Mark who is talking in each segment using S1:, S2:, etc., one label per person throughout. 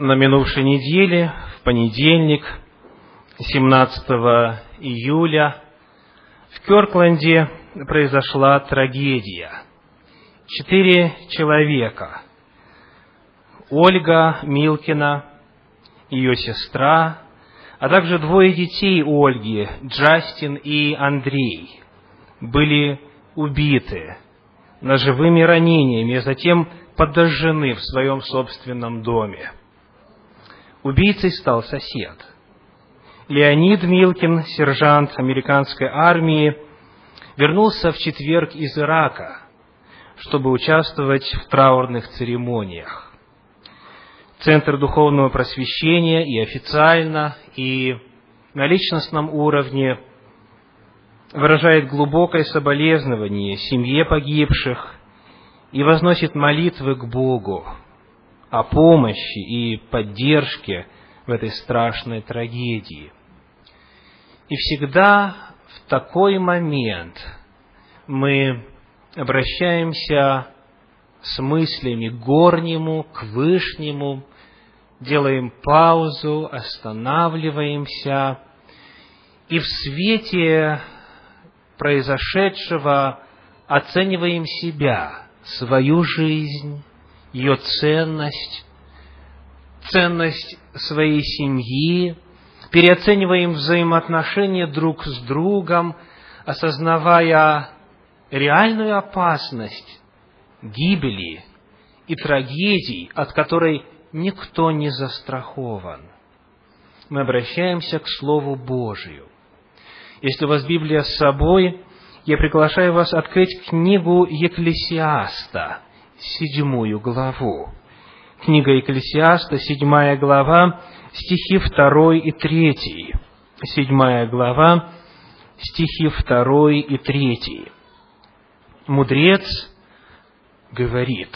S1: на минувшей неделе, в понедельник, 17 июля, в Кёркленде произошла трагедия. Четыре человека. Ольга Милкина, ее сестра, а также двое детей Ольги, Джастин и Андрей, были убиты ножевыми ранениями, а затем подожжены в своем собственном доме. Убийцей стал сосед. Леонид Милкин, сержант американской армии, вернулся в четверг из Ирака, чтобы участвовать в траурных церемониях. Центр духовного просвещения и официально, и на личностном уровне выражает глубокое соболезнование семье погибших и возносит молитвы к Богу о помощи и поддержке в этой страшной трагедии. И всегда в такой момент мы обращаемся с мыслями к горнему, к вышнему, делаем паузу, останавливаемся, и в свете произошедшего оцениваем себя, свою жизнь, ее ценность, ценность своей семьи, переоцениваем взаимоотношения друг с другом, осознавая реальную опасность гибели и трагедий, от которой никто не застрахован. Мы обращаемся к Слову Божию. Если у вас Библия с собой, я приглашаю вас открыть книгу Екклесиаста, седьмую главу. Книга Екклесиаста, седьмая глава, стихи второй и третий. Седьмая глава, стихи второй и третий. Мудрец говорит,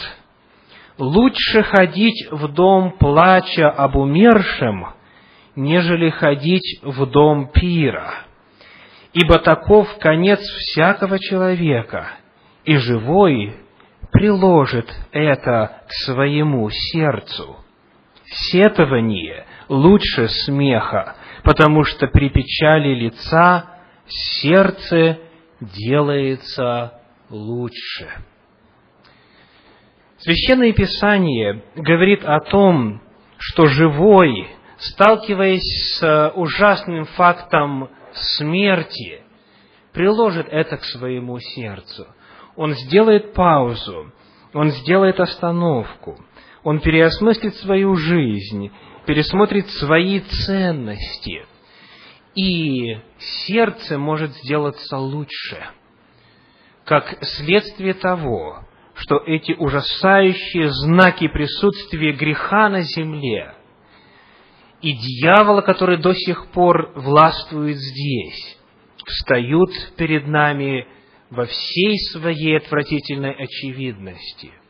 S1: «Лучше ходить в дом плача об умершем, нежели ходить в дом пира, ибо таков конец всякого человека, и живой приложит это к своему сердцу. Сетование лучше смеха, потому что при печали лица сердце делается лучше. Священное Писание говорит о том, что живой, сталкиваясь с ужасным фактом смерти, приложит это к своему сердцу. Он сделает паузу, он сделает остановку, он переосмыслит свою жизнь, пересмотрит свои ценности, и сердце может сделаться лучше, как следствие того, что эти ужасающие знаки присутствия греха на земле и дьявола, который до сих пор властвует здесь, встают перед нами во всей своей отвратительной очевидности –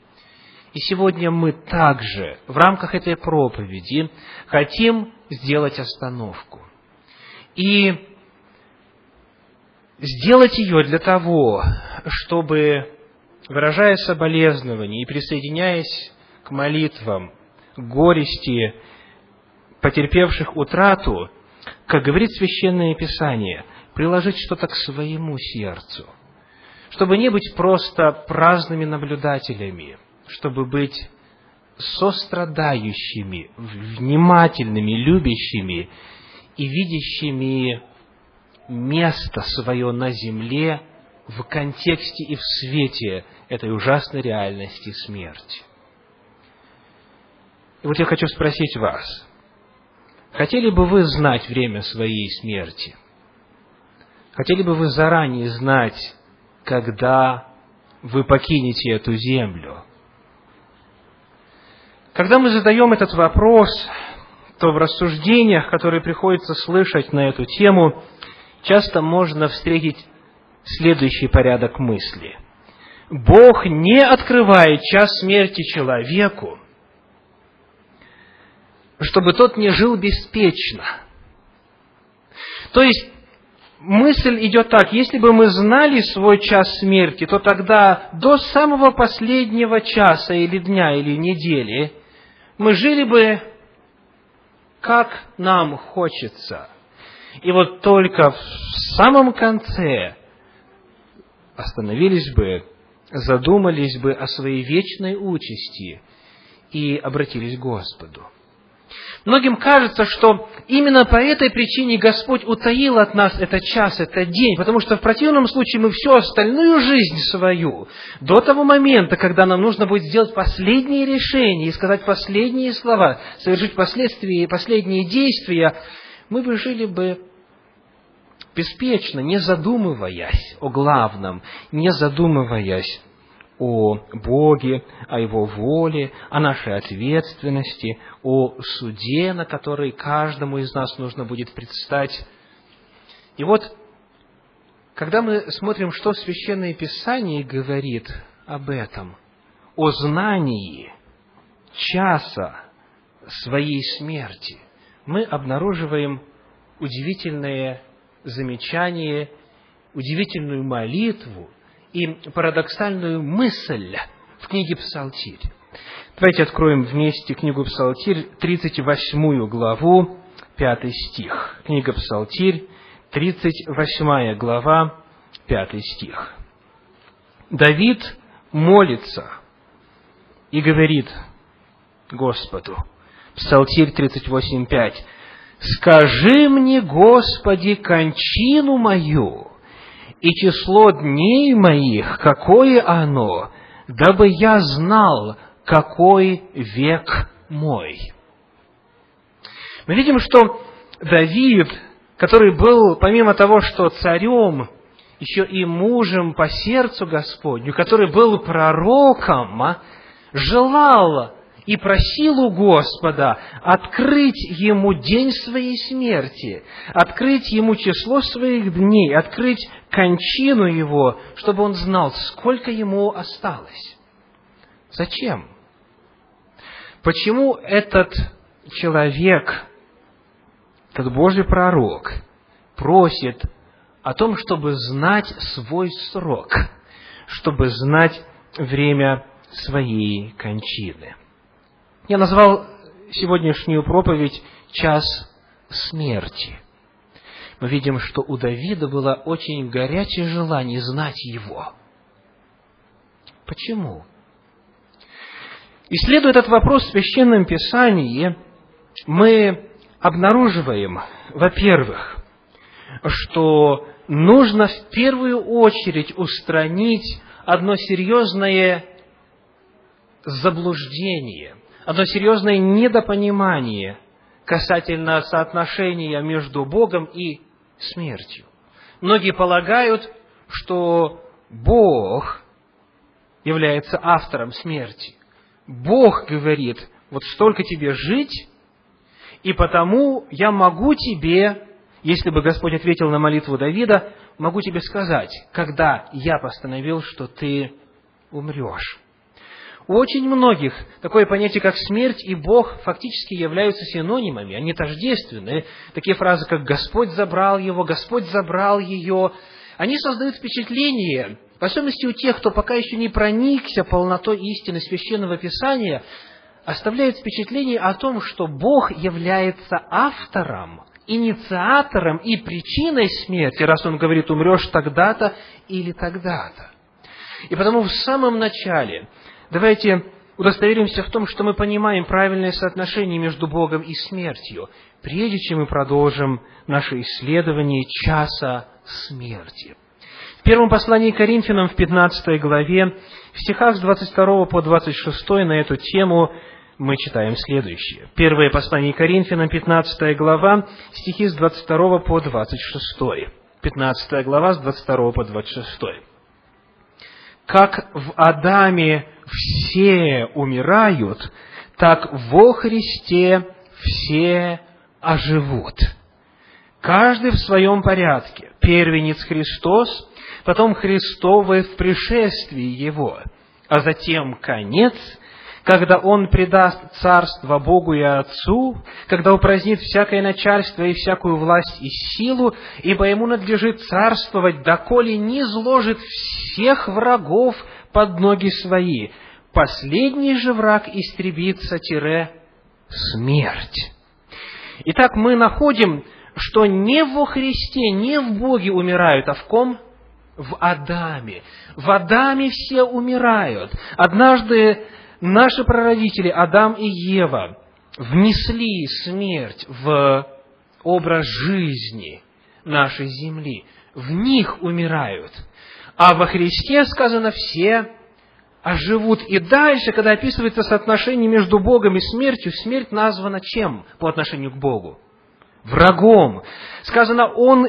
S1: и сегодня мы также в рамках этой проповеди хотим сделать остановку. И сделать ее для того, чтобы, выражая соболезнования и присоединяясь к молитвам, горести потерпевших утрату, как говорит Священное Писание, приложить что-то к своему сердцу, чтобы не быть просто праздными наблюдателями, чтобы быть сострадающими, внимательными, любящими и видящими место свое на земле в контексте и в свете этой ужасной реальности смерти. И вот я хочу спросить вас, хотели бы вы знать время своей смерти? Хотели бы вы заранее знать, когда вы покинете эту землю? Когда мы задаем этот вопрос, то в рассуждениях, которые приходится слышать на эту тему, часто можно встретить следующий порядок мысли. Бог не открывает час смерти человеку, чтобы тот не жил беспечно. То есть, мысль идет так, если бы мы знали свой час смерти, то тогда до самого последнего часа или дня или недели – мы жили бы как нам хочется. И вот только в самом конце остановились бы, задумались бы о своей вечной участи и обратились к Господу. Многим кажется, что именно по этой причине Господь утаил от нас этот час, этот день, потому что в противном случае мы всю остальную жизнь свою, до того момента, когда нам нужно будет сделать последние решения и сказать последние слова, совершить последствия, последние действия, мы бы жили бы беспечно, не задумываясь о главном, не задумываясь о Боге, о Его воле, о нашей ответственности, о суде, на который каждому из нас нужно будет предстать. И вот, когда мы смотрим, что Священное Писание говорит об этом, о знании часа своей смерти, мы обнаруживаем удивительное замечание, удивительную молитву, и парадоксальную мысль в книге Псалтирь. Давайте откроем вместе книгу Псалтирь, 38 главу, 5 стих. Книга Псалтирь, 38 глава, 5 стих. Давид молится и говорит Господу, Псалтирь 38.5, «Скажи мне, Господи, кончину мою, и число дней моих, какое оно, дабы я знал, какой век мой. Мы видим, что Давид, который был, помимо того, что царем, еще и мужем по сердцу Господню, который был пророком, желал и просил у Господа открыть ему день своей смерти, открыть ему число своих дней, открыть кончину его, чтобы он знал, сколько ему осталось. Зачем? Почему этот человек, этот Божий пророк, просит о том, чтобы знать свой срок, чтобы знать время своей кончины? Я назвал сегодняшнюю проповедь «Час смерти». Мы видим, что у Давида было очень горячее желание знать его. Почему? Исследуя этот вопрос в Священном Писании, мы обнаруживаем, во-первых, что нужно в первую очередь устранить одно серьезное заблуждение – одно серьезное недопонимание касательно соотношения между Богом и смертью. Многие полагают, что Бог является автором смерти. Бог говорит, вот столько тебе жить, и потому я могу тебе, если бы Господь ответил на молитву Давида, могу тебе сказать, когда я постановил, что ты умрешь. У очень многих такое понятие, как смерть и Бог, фактически являются синонимами, они тождественны. Такие фразы, как «Господь забрал его», «Господь забрал ее», они создают впечатление, в особенности у тех, кто пока еще не проникся полнотой истины Священного Писания, оставляет впечатление о том, что Бог является автором, инициатором и причиной смерти, раз Он говорит, умрешь тогда-то или тогда-то. И потому в самом начале Давайте удостоверимся в том, что мы понимаем правильное соотношение между Богом и смертью, прежде чем мы продолжим наше исследование часа смерти. В первом послании к Коринфянам в 15 главе, в стихах с 22 по 26 на эту тему мы читаем следующее. Первое послание к Коринфянам, 15 глава, стихи с 22 по 26. 15 глава с 22 по 26. «Как в Адаме все умирают, так во Христе все оживут. Каждый в своем порядке. Первенец Христос, потом Христовы в пришествии Его, а затем конец, когда Он предаст царство Богу и Отцу, когда упразднит всякое начальство и всякую власть и силу, ибо Ему надлежит царствовать, доколе не изложит всех врагов под ноги свои. Последний же враг истребится, тире, смерть. Итак, мы находим, что не во Христе, не в Боге умирают, а в ком? В Адаме. В Адаме все умирают. Однажды наши прародители, Адам и Ева, внесли смерть в образ жизни нашей земли. В них умирают. А во Христе сказано все оживут. И дальше, когда описывается соотношение между Богом и смертью, смерть названа чем по отношению к Богу? Врагом. Сказано, Он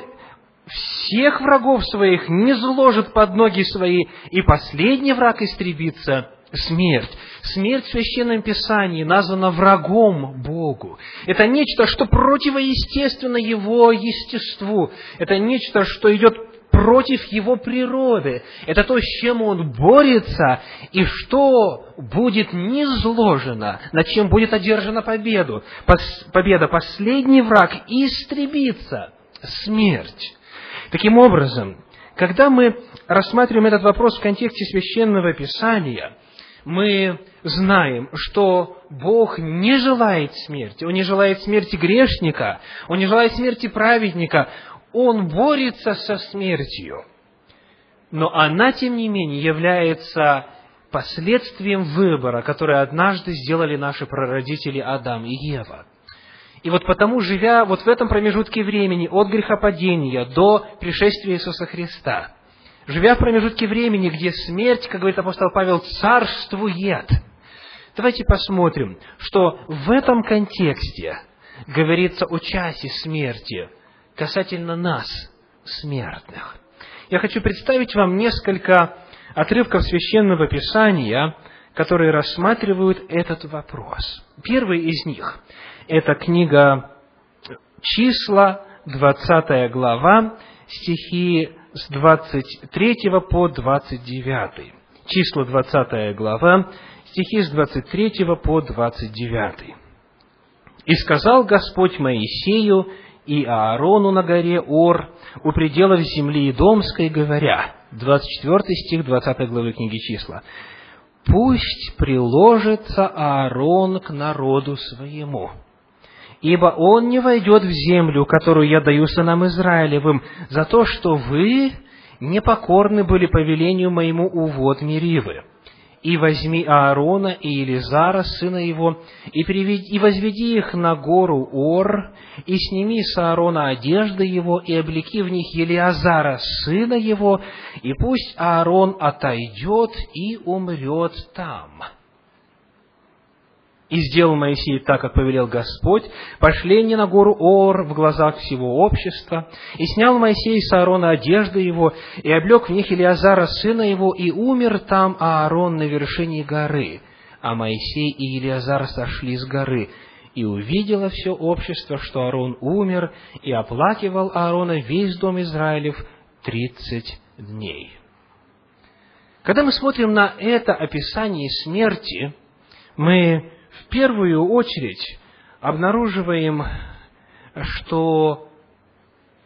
S1: всех врагов своих не зложит под ноги свои, и последний враг истребится – смерть. Смерть в Священном Писании названа врагом Богу. Это нечто, что противоестественно Его естеству. Это нечто, что идет против его природы. Это то, с чем он борется, и что будет низложено, над чем будет одержана победу. победа. Последний враг истребится. Смерть. Таким образом, когда мы рассматриваем этот вопрос в контексте Священного Писания, мы знаем, что Бог не желает смерти. Он не желает смерти грешника, Он не желает смерти праведника, он борется со смертью, но она, тем не менее, является последствием выбора, который однажды сделали наши прародители Адам и Ева. И вот потому, живя вот в этом промежутке времени от грехопадения до пришествия Иисуса Христа, живя в промежутке времени, где смерть, как говорит апостол Павел, царствует, давайте посмотрим, что в этом контексте говорится о часе смерти – касательно нас, смертных. Я хочу представить вам несколько отрывков священного писания, которые рассматривают этот вопрос. Первый из них – это книга «Числа», 20 глава, стихи с 23 по 29. Числа, 20 глава, стихи с 23 по 29. «И сказал Господь Моисею и Аарону на горе Ор у пределов земли Идомской, говоря, 24 стих 20 главы книги числа, «Пусть приложится Аарон к народу своему, ибо он не войдет в землю, которую я даю сынам Израилевым, за то, что вы непокорны были повелению моему увод Меривы и возьми Аарона и Елизара, сына его, и, приведи, и возведи их на гору Ор, и сними с Аарона одежды его, и облеки в них Елиазара, сына его, и пусть Аарон отойдет и умрет там». И сделал Моисей так, как повелел Господь, пошли они на гору Ор в глазах всего общества, и снял Моисей с Аарона одежды его, и облег в них Илиазара, сына его, и умер там Аарон на вершине горы. А Моисей и Илиазар сошли с горы, и увидело все общество, что Аарон умер, и оплакивал Аарона весь дом Израилев тридцать дней. Когда мы смотрим на это описание смерти, мы в первую очередь обнаруживаем, что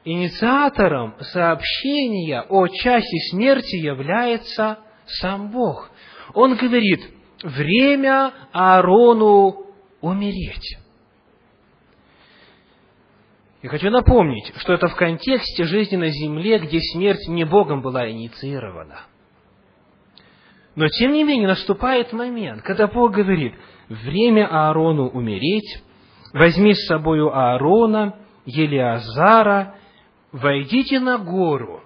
S1: инициатором сообщения о часе смерти является сам Бог. Он говорит, время Аарону умереть. Я хочу напомнить, что это в контексте жизни на земле, где смерть не Богом была инициирована. Но, тем не менее, наступает момент, когда Бог говорит, время Аарону умереть, возьми с собою Аарона, Елиазара, войдите на гору.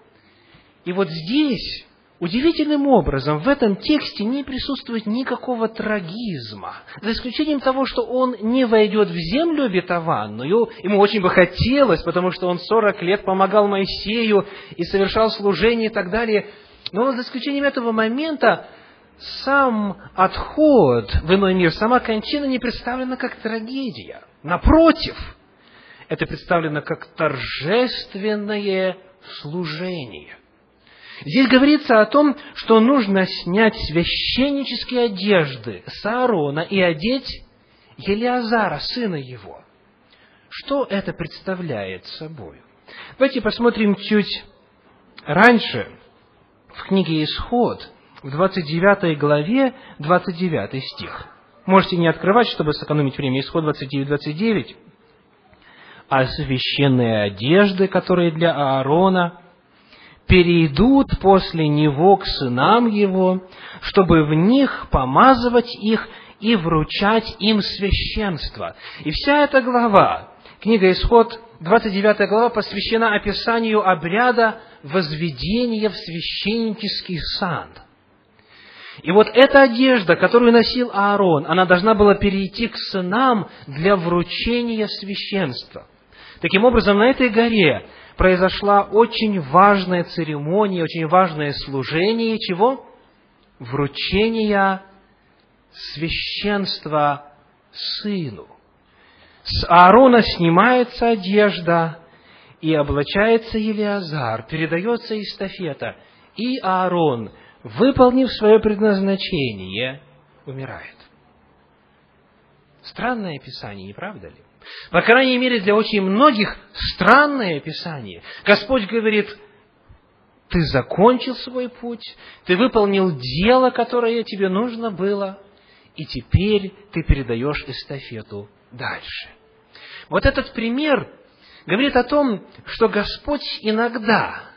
S1: И вот здесь Удивительным образом в этом тексте не присутствует никакого трагизма, за исключением того, что он не войдет в землю обетованную, ему очень бы хотелось, потому что он сорок лет помогал Моисею и совершал служение и так далее, но за исключением этого момента сам отход в иной мир, сама кончина не представлена как трагедия. Напротив, это представлено как торжественное служение. Здесь говорится о том, что нужно снять священнические одежды с Аарона и одеть Елиазара, сына его. Что это представляет собой? Давайте посмотрим чуть раньше, в книге «Исход», в 29 главе, 29 стих. Можете не открывать, чтобы сэкономить время. Исход 29, 29. а священные одежды, которые для Аарона, перейдут после него к сынам его, чтобы в них помазывать их и вручать им священство. И вся эта глава, книга Исход, 29 глава, посвящена описанию обряда возведения в священнический сан. И вот эта одежда, которую носил Аарон, она должна была перейти к сынам для вручения священства. Таким образом, на этой горе произошла очень важная церемония, очень важное служение чего? Вручения священства сыну. С Аарона снимается одежда, и облачается Елиазар, передается эстафета, и Аарон, выполнив свое предназначение, умирает. Странное описание, не правда ли? По крайней мере, для очень многих странное описание. Господь говорит, ты закончил свой путь, ты выполнил дело, которое тебе нужно было, и теперь ты передаешь эстафету дальше. Вот этот пример говорит о том, что Господь иногда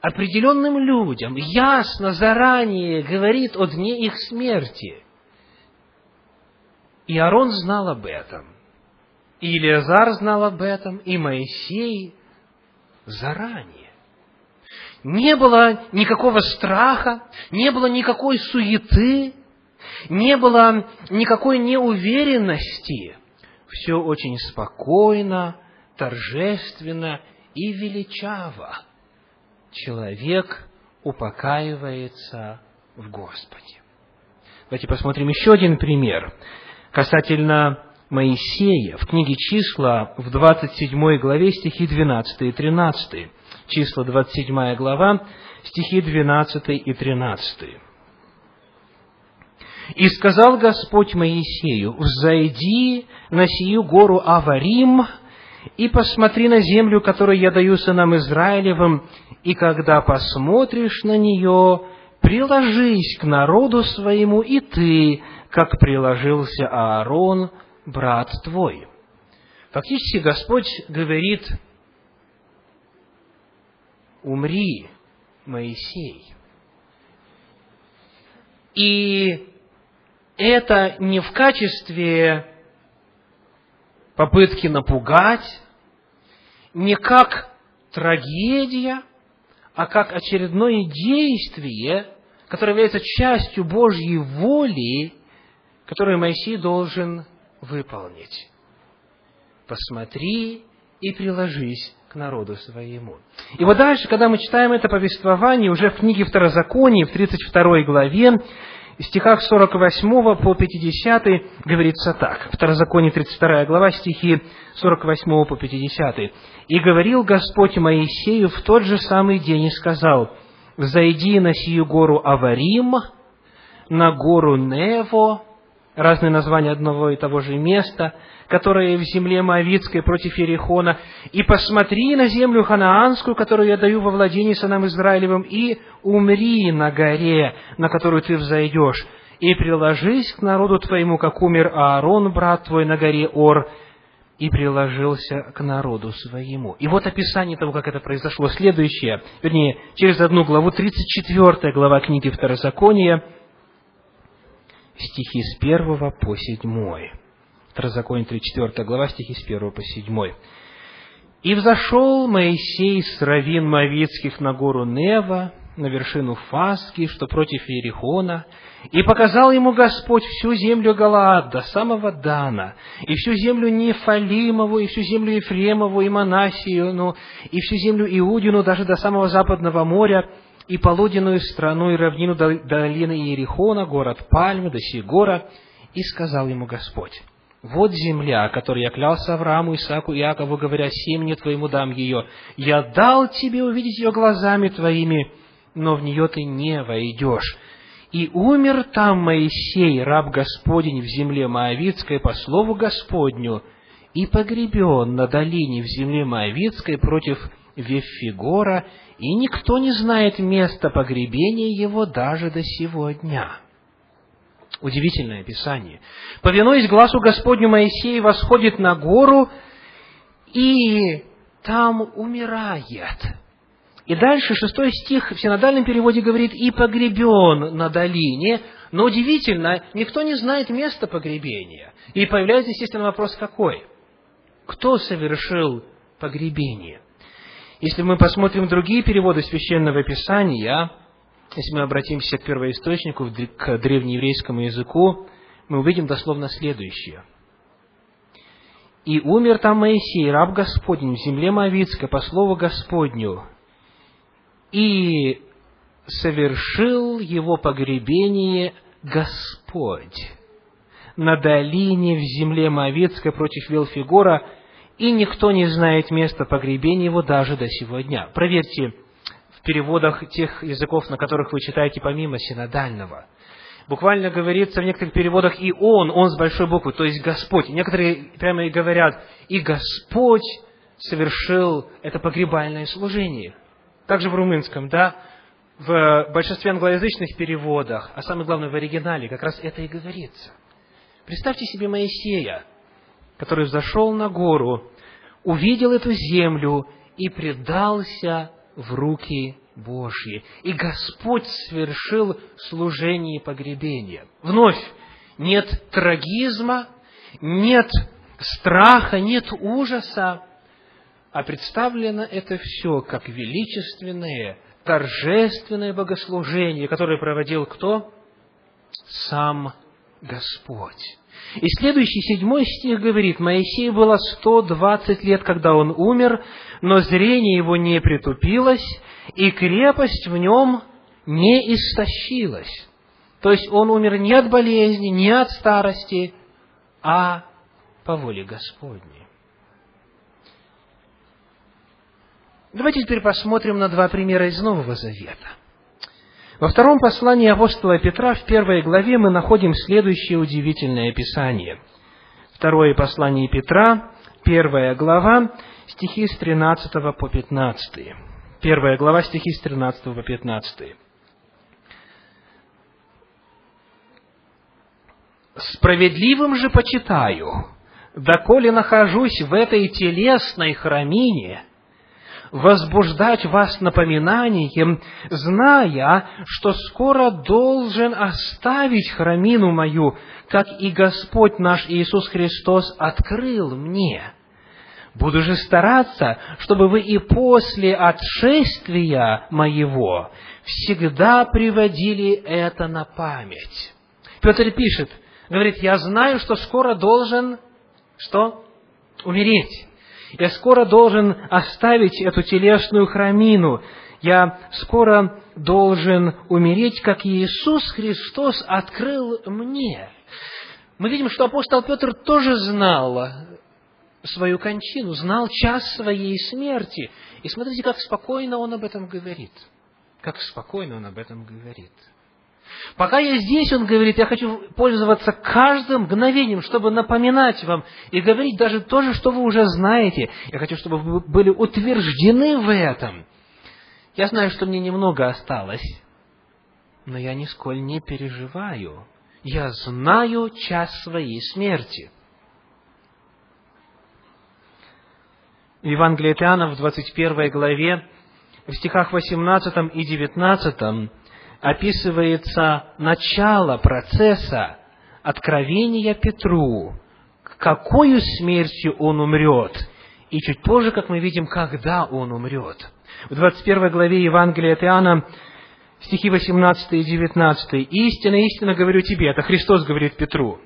S1: определенным людям ясно заранее говорит о дне их смерти. И Аарон знал об этом. И Илиазар знал об этом, и Моисей заранее. Не было никакого страха, не было никакой суеты, не было никакой неуверенности. Все очень спокойно, торжественно и величаво. Человек упокаивается в Господе. Давайте посмотрим еще один пример касательно Моисея в книге «Числа» в 27 главе стихи 12 и 13. Числа 27 глава, стихи 12 и 13. «И сказал Господь Моисею, взойди на сию гору Аварим, и посмотри на землю, которую я даю сынам Израилевым, и когда посмотришь на нее, приложись к народу своему, и ты, как приложился Аарон, брат твой. Фактически Господь говорит, умри, Моисей. И это не в качестве попытки напугать, не как трагедия, а как очередное действие, которое является частью Божьей воли, которую Моисей должен выполнить. Посмотри и приложись к народу своему. И вот дальше, когда мы читаем это повествование, уже в книге Второзакония, в 32 главе, в стихах 48 по 50 говорится так. Второзаконие 32 глава, стихи 48 по 50. «И говорил Господь Моисею в тот же самый день и сказал, «Взойди на сию гору Аварим, на гору Нево, разные названия одного и того же места, которое в земле Моавицкой против Ерехона, и посмотри на землю ханаанскую, которую я даю во владение сынам Израилевым, и умри на горе, на которую ты взойдешь, и приложись к народу твоему, как умер Аарон, брат твой, на горе Ор, и приложился к народу своему. И вот описание того, как это произошло, следующее, вернее, через одну главу, 34 глава книги Второзакония, стихи с 1 по 7. Второзаконие 34 глава, стихи с 1 по 7. «И взошел Моисей с равин Моавицких на гору Нева, на вершину Фаски, что против Иерихона, и показал ему Господь всю землю Галаад до самого Дана, и всю землю Нефалимову, и всю землю Ефремову, и Манасию, и всю землю Иудину, даже до самого западного моря, и полуденную страну и равнину долины Иерихона, город Пальмы, до Сигора, и сказал ему Господь, вот земля, которой я клялся Аврааму, Исааку Иакову, говоря, семени твоему дам ее. Я дал тебе увидеть ее глазами твоими, но в нее ты не войдешь. И умер там Моисей, раб Господень, в земле Моавицкой, по слову Господню, и погребен на долине в земле Моавицкой против Веффигора, и никто не знает места погребения его даже до сего дня. Удивительное описание. Повинуясь глазу Господню, Моисей восходит на гору и там умирает. И дальше шестой стих в синодальном переводе говорит «и погребен на долине», но удивительно, никто не знает места погребения. И появляется, естественно, вопрос какой? Кто совершил погребение? Если мы посмотрим другие переводы Священного Писания, если мы обратимся к первоисточнику, к древнееврейскому языку, мы увидим дословно следующее. «И умер там Моисей, раб Господень, в земле Моавицкой, по слову Господню, и совершил его погребение Господь на долине в земле Моавицкой против Велфигора, и никто не знает места погребения его даже до сего дня. Проверьте в переводах тех языков, на которых вы читаете помимо синодального. Буквально говорится в некоторых переводах «и Он», «Он» с большой буквы, то есть Господь. Некоторые прямо и говорят «и Господь совершил это погребальное служение». Также в румынском, да, в большинстве англоязычных переводах, а самое главное в оригинале, как раз это и говорится. Представьте себе Моисея, который взошел на гору, увидел эту землю и предался в руки Божьи. И Господь совершил служение погребения. Вновь, нет трагизма, нет страха, нет ужаса, а представлено это все как величественное, торжественное богослужение, которое проводил кто? Сам Господь. И следующий, седьмой стих говорит, Моисею было 120 лет, когда он умер, но зрение его не притупилось, и крепость в нем не истощилась. То есть он умер не от болезни, не от старости, а по воле Господней. Давайте теперь посмотрим на два примера из Нового Завета. Во втором послании апостола Петра, в первой главе, мы находим следующее удивительное описание. Второе послание Петра, первая глава, стихи с 13 по 15. Первая глава, стихи с 13 по 15. «Справедливым же почитаю, доколе нахожусь в этой телесной храмине, возбуждать вас напоминанием, зная, что скоро должен оставить храмину мою, как и Господь наш Иисус Христос открыл мне. Буду же стараться, чтобы вы и после отшествия моего всегда приводили это на память. Петр пишет, говорит, я знаю, что скоро должен, что? Умереть. Я скоро должен оставить эту телесную храмину. Я скоро должен умереть, как Иисус Христос открыл мне. Мы видим, что апостол Петр тоже знал свою кончину, знал час своей смерти. И смотрите, как спокойно он об этом говорит. Как спокойно он об этом говорит. Пока я здесь, он говорит, я хочу пользоваться каждым мгновением, чтобы напоминать вам и говорить даже то же, что вы уже знаете. Я хочу, чтобы вы были утверждены в этом. Я знаю, что мне немного осталось, но я нисколь не переживаю. Я знаю час своей смерти. В Евангелии Иоанна в 21 главе, в стихах 18 и 19 описывается начало процесса откровения Петру, какую смертью он умрет, и чуть позже, как мы видим, когда он умрет. В 21 главе Евангелия от Иоанна, стихи 18 и 19. «Истинно, истинно говорю тебе», это Христос говорит Петру,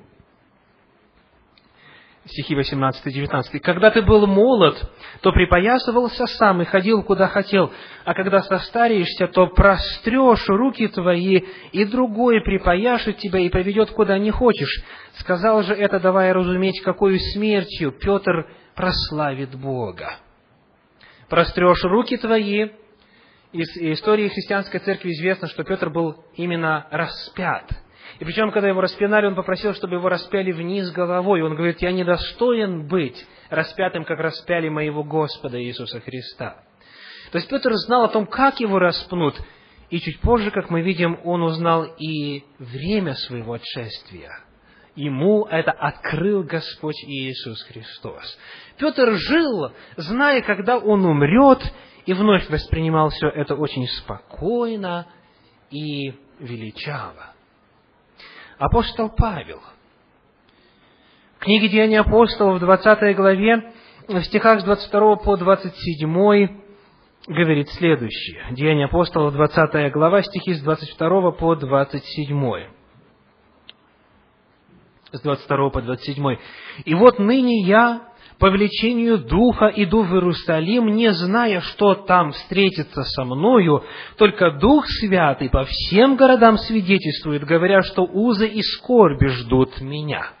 S1: стихи 18-19. «Когда ты был молод, то припоясывался сам и ходил, куда хотел, а когда состареешься, то прострешь руки твои, и другой припояшет тебя и поведет, куда не хочешь. Сказал же это, давая разуметь, какую смертью Петр прославит Бога. Прострешь руки твои, из истории христианской церкви известно, что Петр был именно распят – и причем, когда его распинали, он попросил, чтобы его распяли вниз головой. Он говорит, я недостоин быть распятым, как распяли моего Господа Иисуса Христа. То есть Петр знал о том, как его распнут. И чуть позже, как мы видим, он узнал и время своего отшествия. ему это открыл Господь Иисус Христос. Петр жил, зная, когда он умрет, и вновь воспринимал все это очень спокойно и величаво. Апостол Павел в книге Деяния апостолов в 20 главе, в стихах с 22 по 27 говорит следующее. Деяния апостолов, 20 глава, стихи с 22 по 27. С 22 по 27. «И вот ныне я, по влечению Духа, иду в Иерусалим, не зная, что там встретится со мною, только Дух Святый по всем городам свидетельствует, говоря, что узы и скорби ждут меня»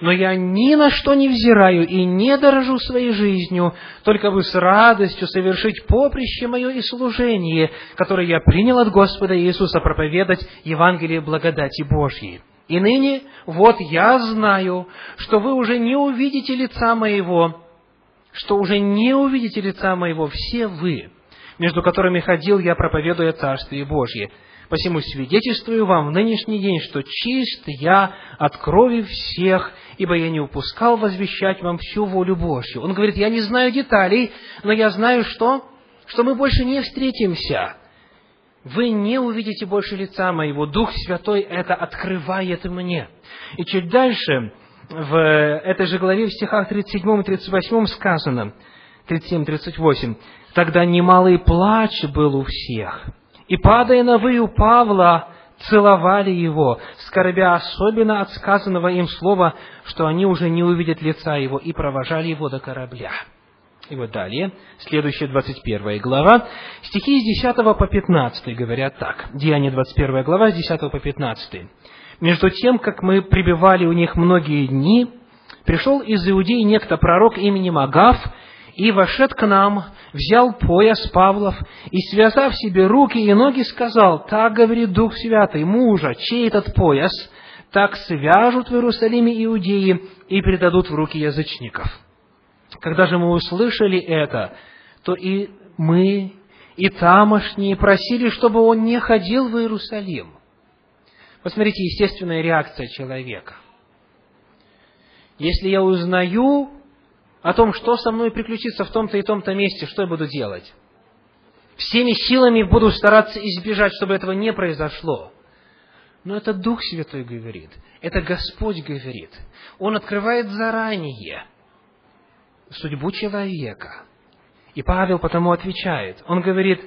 S1: но я ни на что не взираю и не дорожу своей жизнью, только бы с радостью совершить поприще мое и служение, которое я принял от Господа Иисуса проповедать Евангелие благодати Божьей. И ныне вот я знаю, что вы уже не увидите лица моего, что уже не увидите лица моего все вы, между которыми ходил я, проповедуя Царствие Божье. Посему свидетельствую вам в нынешний день, что чист я от крови всех, ибо я не упускал возвещать вам всю волю Божью. Он говорит, я не знаю деталей, но я знаю, что? Что мы больше не встретимся. Вы не увидите больше лица моего. Дух Святой это открывает мне. И чуть дальше, в этой же главе, в стихах 37 и 38 сказано, 37-38, «Тогда немалый плач был у всех, и, падая на выю Павла, целовали его, скорбя особенно от сказанного им слова, что они уже не увидят лица его, и провожали его до корабля. И вот далее, следующая 21 глава, стихи с 10 по 15 говорят так. Деяние 21 глава, с 10 по 15. «Между тем, как мы пребывали у них многие дни, пришел из Иудеи некто пророк именем Агав, и, вошед к нам, взял пояс Павлов и, связав себе руки и ноги, сказал, «Так говорит Дух Святый, мужа, чей этот пояс, так свяжут в Иерусалиме иудеи и передадут в руки язычников». Когда же мы услышали это, то и мы, и тамошние просили, чтобы он не ходил в Иерусалим. Посмотрите, естественная реакция человека. Если я узнаю о том, что со мной приключится в том-то и том-то месте, что я буду делать. Всеми силами буду стараться избежать, чтобы этого не произошло. Но это Дух Святой говорит, это Господь говорит. Он открывает заранее судьбу человека. И Павел потому отвечает. Он говорит,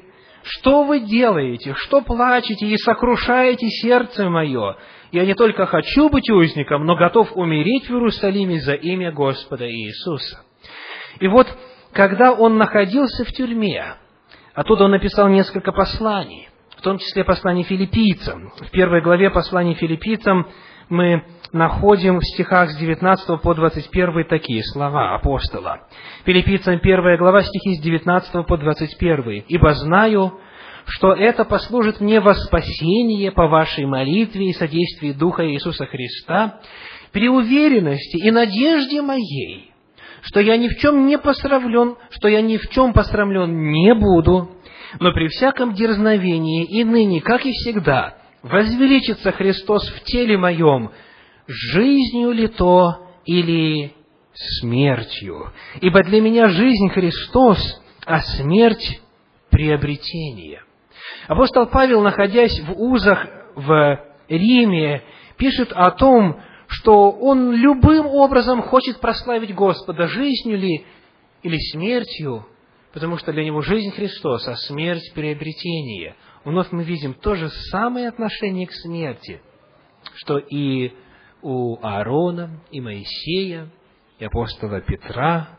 S1: что вы делаете, что плачете и сокрушаете сердце мое? Я не только хочу быть узником, но готов умереть в Иерусалиме за имя Господа Иисуса. И вот, когда он находился в тюрьме, оттуда он написал несколько посланий, в том числе послание филиппийцам. В первой главе послания филиппийцам мы находим в стихах с 19 по 21 такие слова апостола. Филиппийцам первая глава, стихи с 19 по 21. «Ибо знаю, что это послужит мне во спасение по вашей молитве и содействии Духа Иисуса Христа, при уверенности и надежде моей, что я ни в чем не посрамлен, что я ни в чем посрамлен не буду, но при всяком дерзновении и ныне, как и всегда, возвеличится Христос в теле моем, жизнью ли то или смертью. Ибо для меня жизнь Христос, а смерть приобретение. Апостол Павел, находясь в узах в Риме, пишет о том, что он любым образом хочет прославить Господа, жизнью ли или смертью, потому что для него жизнь Христос, а смерть – приобретение. Вновь мы видим то же самое отношение к смерти, что и у Аарона, и Моисея, и апостола Петра.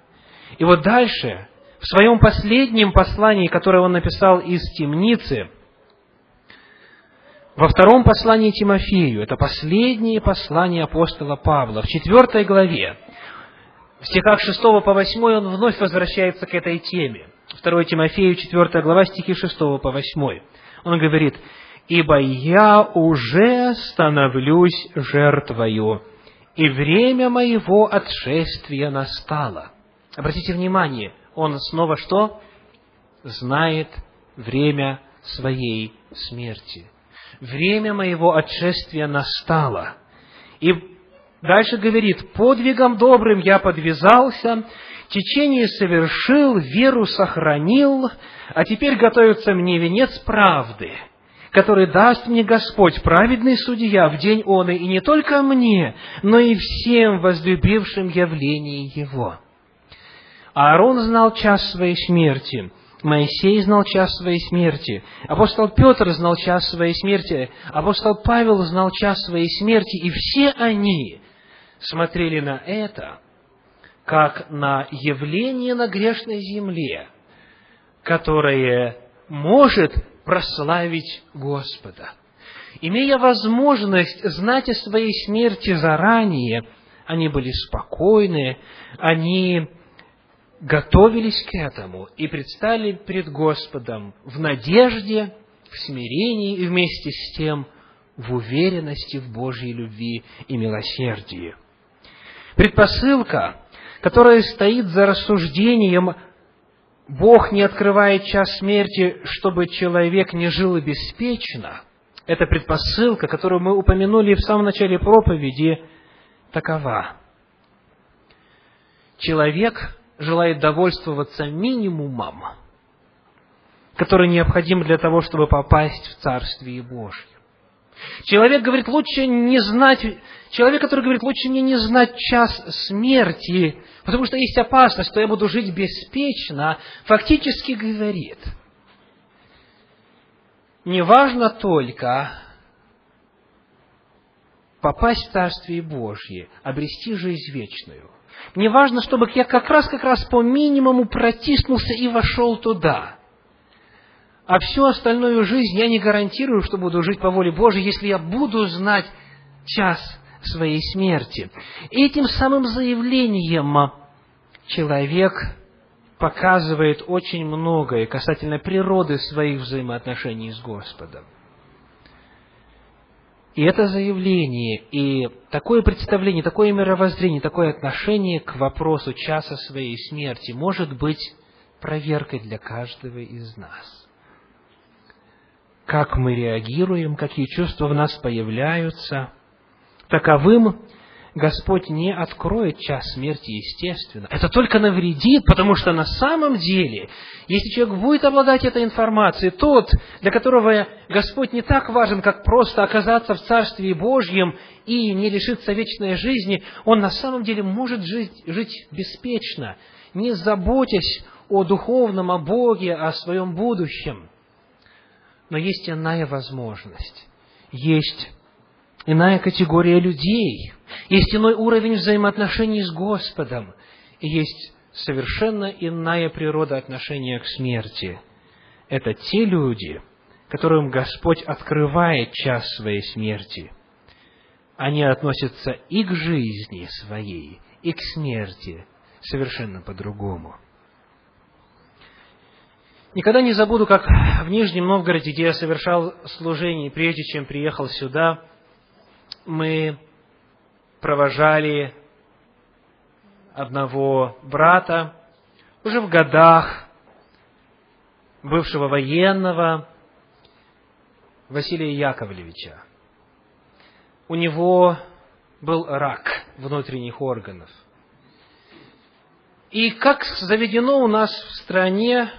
S1: И вот дальше, в своем последнем послании, которое он написал из темницы – во втором послании Тимофею, это последнее послание апостола Павла, в четвертой главе, в стихах 6 по 8 он вновь возвращается к этой теме. 2 Тимофею, 4 глава, стихи 6 по 8. Он говорит, «Ибо я уже становлюсь жертвою, и время моего отшествия настало». Обратите внимание, он снова что? Знает время своей смерти время моего отшествия настало. И Дальше говорит, подвигом добрым я подвязался, течение совершил, веру сохранил, а теперь готовится мне венец правды, который даст мне Господь, праведный судья, в день он и не только мне, но и всем возлюбившим явление Его. Аарон знал час своей смерти, Моисей знал час своей смерти, апостол Петр знал час своей смерти, апостол Павел знал час своей смерти, и все они смотрели на это, как на явление на грешной земле, которое может прославить Господа. Имея возможность знать о своей смерти заранее, они были спокойны, они готовились к этому и предстали пред Господом в надежде, в смирении и вместе с тем в уверенности в Божьей любви и милосердии. Предпосылка, которая стоит за рассуждением Бог не открывает час смерти, чтобы человек не жил беспечно. Это предпосылка, которую мы упомянули в самом начале проповеди, такова. Человек желает довольствоваться минимумом, который необходим для того, чтобы попасть в Царствие Божье. Человек говорит, лучше не знать, человек, который говорит, лучше мне не знать час смерти, потому что есть опасность, что я буду жить беспечно, фактически говорит, не важно только попасть в Царствие Божье, обрести жизнь вечную. Не важно, чтобы я как раз, как раз по минимуму протиснулся и вошел туда. А всю остальную жизнь я не гарантирую, что буду жить по воле Божьей, если я буду знать час своей смерти. Этим самым заявлением человек показывает очень многое касательно природы своих взаимоотношений с Господом. И это заявление, и такое представление, такое мировоззрение, такое отношение к вопросу часа своей смерти может быть проверкой для каждого из нас. Как мы реагируем, какие чувства в нас появляются, таковым Господь не откроет час смерти естественно. Это только навредит, потому что на самом деле, если человек будет обладать этой информацией, тот, для которого Господь не так важен, как просто оказаться в Царстве Божьем и не лишиться вечной жизни, он на самом деле может жить, жить беспечно, не заботясь о духовном, о Боге, о своем будущем. Но есть иная возможность. Есть иная категория людей, есть иной уровень взаимоотношений с Господом, и есть совершенно иная природа отношения к смерти. Это те люди, которым Господь открывает час своей смерти. Они относятся и к жизни своей, и к смерти совершенно по-другому. Никогда не забуду, как в Нижнем Новгороде, где я совершал служение, прежде чем приехал сюда, мы провожали одного брата, уже в годах, бывшего военного, Василия Яковлевича. У него был рак внутренних органов. И как заведено у нас в стране,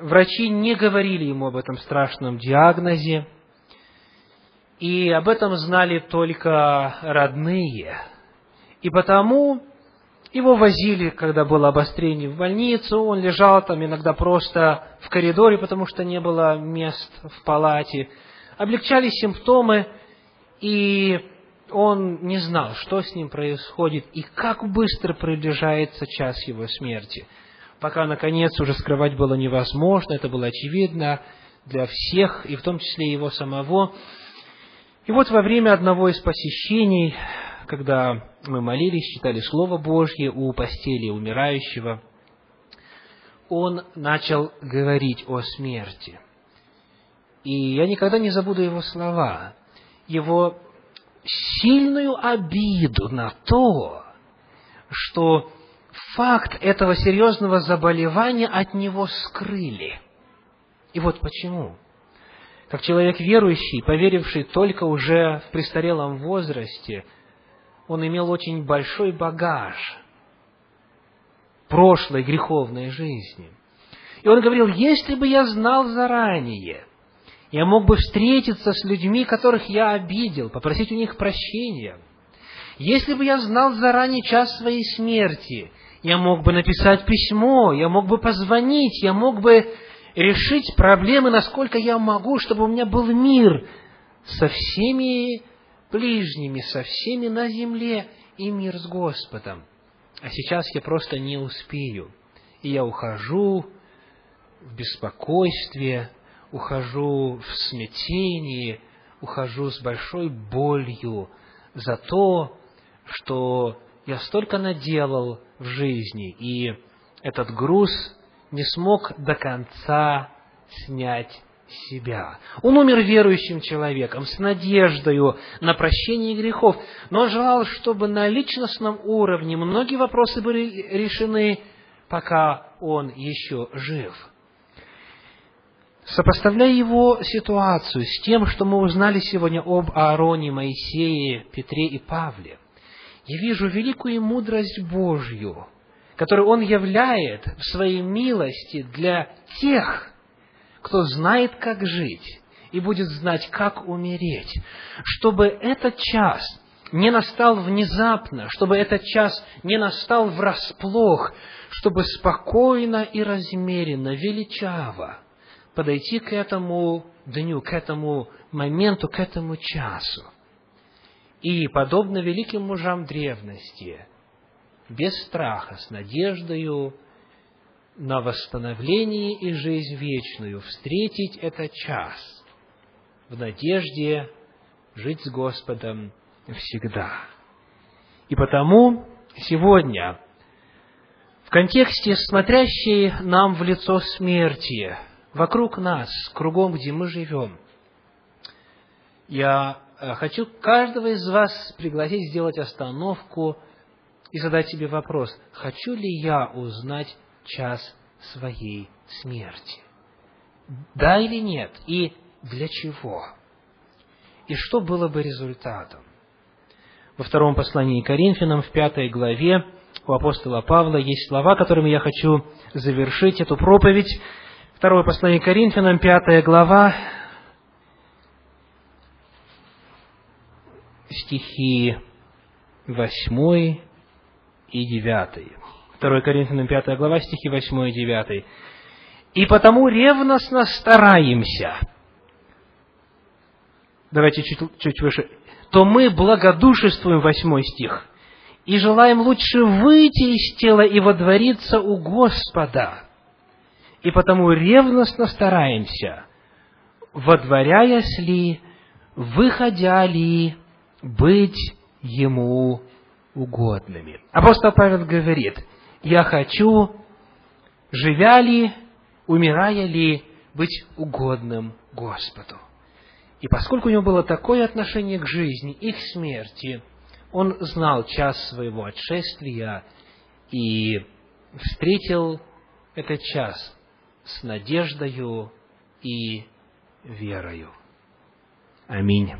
S1: врачи не говорили ему об этом страшном диагнозе, и об этом знали только родные. И потому его возили, когда было обострение в больницу, он лежал там иногда просто в коридоре, потому что не было мест в палате. Облегчали симптомы, и он не знал, что с ним происходит и как быстро приближается час его смерти. Пока, наконец, уже скрывать было невозможно, это было очевидно для всех, и в том числе его самого. И вот во время одного из посещений, когда мы молились, читали Слово Божье у постели умирающего, он начал говорить о смерти. И я никогда не забуду его слова, его сильную обиду на то, что факт этого серьезного заболевания от него скрыли. И вот почему как человек верующий, поверивший только уже в престарелом возрасте он имел очень большой багаж прошлой греховной жизни. И он говорил, если бы я знал заранее, я мог бы встретиться с людьми, которых я обидел, попросить у них прощения. Если бы я знал заранее час своей смерти, я мог бы написать письмо, я мог бы позвонить, я мог бы решить проблемы, насколько я могу, чтобы у меня был мир со всеми ближними, со всеми на земле и мир с Господом. А сейчас я просто не успею. И я ухожу в беспокойстве, ухожу в смятении, ухожу с большой болью за то, что я столько наделал в жизни, и этот груз не смог до конца снять себя. Он умер верующим человеком, с надеждою на прощение грехов, но он желал, чтобы на личностном уровне многие вопросы были решены, пока он еще жив. Сопоставляя его ситуацию с тем, что мы узнали сегодня об Аароне, Моисее, Петре и Павле, я вижу великую мудрость Божью, которую Он являет в своей милости для тех, кто знает, как жить и будет знать, как умереть, чтобы этот час не настал внезапно, чтобы этот час не настал врасплох, чтобы спокойно и размеренно, величаво подойти к этому дню, к этому моменту, к этому часу. И, подобно великим мужам древности, без страха, с надеждою на восстановление и жизнь вечную, встретить этот час в надежде жить с Господом всегда. И потому сегодня, в контексте смотрящей нам в лицо смерти, вокруг нас, кругом, где мы живем. Я хочу каждого из вас пригласить сделать остановку и задать себе вопрос, хочу ли я узнать час своей смерти? Да или нет? И для чего? И что было бы результатом? Во втором послании Коринфянам, в пятой главе, у апостола Павла есть слова, которыми я хочу завершить эту проповедь. Второе послание Коринфянам, пятая глава, стихи восьмой и девятый. Второе Коринфянам, пятая глава, стихи восьмой и девятый. «И потому ревностно стараемся». Давайте чуть, чуть выше. «То мы благодушествуем», восьмой стих, «и желаем лучше выйти из тела и водвориться у Господа» и потому ревностно стараемся, водворяясь ли, выходя ли, быть Ему угодными. Апостол Павел говорит, я хочу, живя ли, умирая ли, быть угодным Господу. И поскольку у него было такое отношение к жизни и к смерти, он знал час своего отшествия и встретил этот час с надеждою и верою. Аминь.